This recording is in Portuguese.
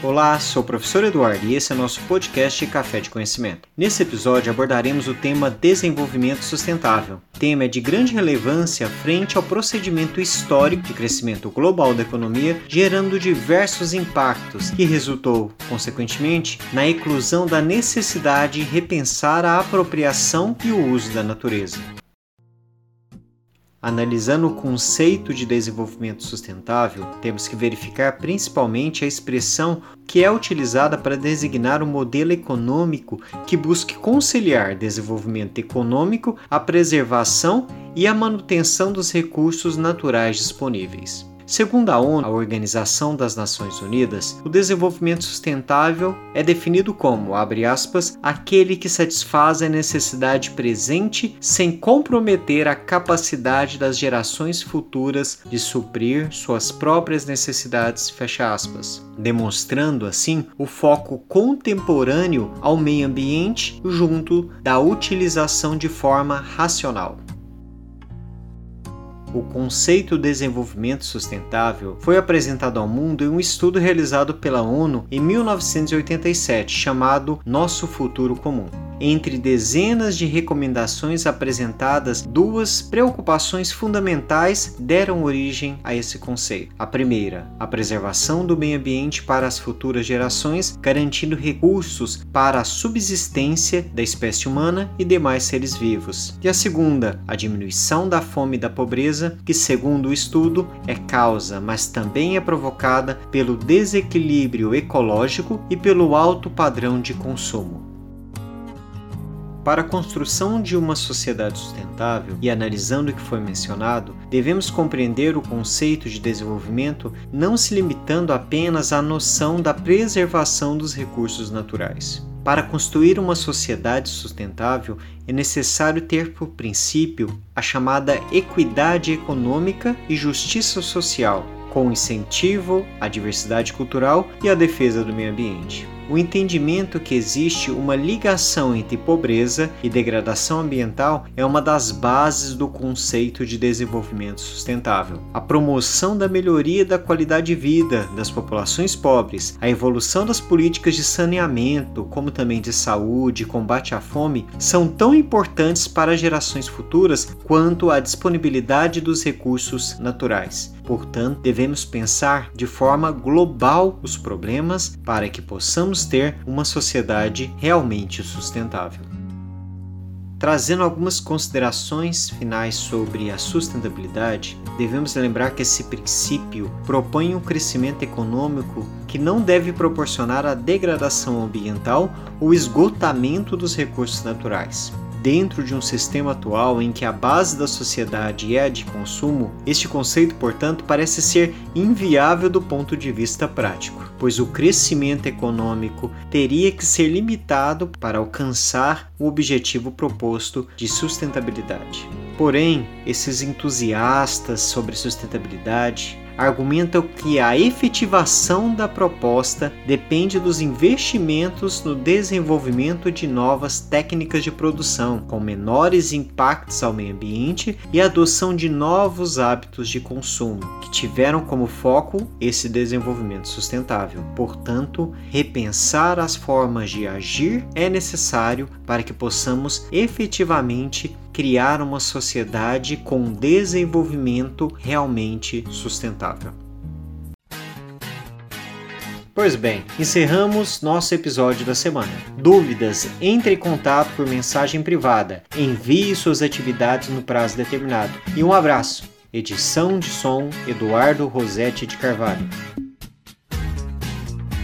Olá, sou o professor Eduardo e esse é nosso podcast Café de Conhecimento. Nesse episódio abordaremos o tema desenvolvimento sustentável. Tema é de grande relevância frente ao procedimento histórico de crescimento global da economia, gerando diversos impactos, que resultou, consequentemente, na eclusão da necessidade de repensar a apropriação e o uso da natureza. Analisando o conceito de desenvolvimento sustentável, temos que verificar principalmente a expressão que é utilizada para designar um modelo econômico que busque conciliar desenvolvimento econômico, a preservação e a manutenção dos recursos naturais disponíveis. Segundo a ONU, a Organização das Nações Unidas, o desenvolvimento sustentável é definido como, abre aspas, aquele que satisfaz a necessidade presente sem comprometer a capacidade das gerações futuras de suprir suas próprias necessidades, fecha aspas, demonstrando assim o foco contemporâneo ao meio ambiente junto da utilização de forma racional. O conceito de desenvolvimento sustentável foi apresentado ao mundo em um estudo realizado pela ONU em 1987 chamado Nosso Futuro Comum. Entre dezenas de recomendações apresentadas, duas preocupações fundamentais deram origem a esse conceito. A primeira, a preservação do meio ambiente para as futuras gerações, garantindo recursos para a subsistência da espécie humana e demais seres vivos. E a segunda, a diminuição da fome e da pobreza, que, segundo o estudo, é causa, mas também é provocada pelo desequilíbrio ecológico e pelo alto padrão de consumo. Para a construção de uma sociedade sustentável e analisando o que foi mencionado, devemos compreender o conceito de desenvolvimento não se limitando apenas à noção da preservação dos recursos naturais. Para construir uma sociedade sustentável, é necessário ter por princípio a chamada equidade econômica e justiça social, com incentivo à diversidade cultural e à defesa do meio ambiente o entendimento que existe uma ligação entre pobreza e degradação ambiental é uma das bases do conceito de desenvolvimento sustentável. A promoção da melhoria da qualidade de vida das populações pobres, a evolução das políticas de saneamento, como também de saúde e combate à fome, são tão importantes para gerações futuras quanto a disponibilidade dos recursos naturais. Portanto, devemos pensar de forma global os problemas para que possamos ter uma sociedade realmente sustentável. Trazendo algumas considerações finais sobre a sustentabilidade, devemos lembrar que esse princípio propõe um crescimento econômico que não deve proporcionar a degradação ambiental ou esgotamento dos recursos naturais. Dentro de um sistema atual em que a base da sociedade é a de consumo, este conceito, portanto, parece ser inviável do ponto de vista prático, pois o crescimento econômico teria que ser limitado para alcançar o objetivo proposto de sustentabilidade. Porém, esses entusiastas sobre sustentabilidade argumentam que a efetivação da proposta depende dos investimentos no desenvolvimento de novas técnicas de produção, com menores impactos ao meio ambiente e adoção de novos hábitos de consumo, que tiveram como foco esse desenvolvimento sustentável. Portanto, repensar as formas de agir é necessário para que possamos efetivamente criar uma sociedade com desenvolvimento realmente sustentável. Pois bem, encerramos nosso episódio da semana. Dúvidas? Entre em contato por mensagem privada. Envie suas atividades no prazo determinado. E um abraço. Edição de som Eduardo Rosete de Carvalho.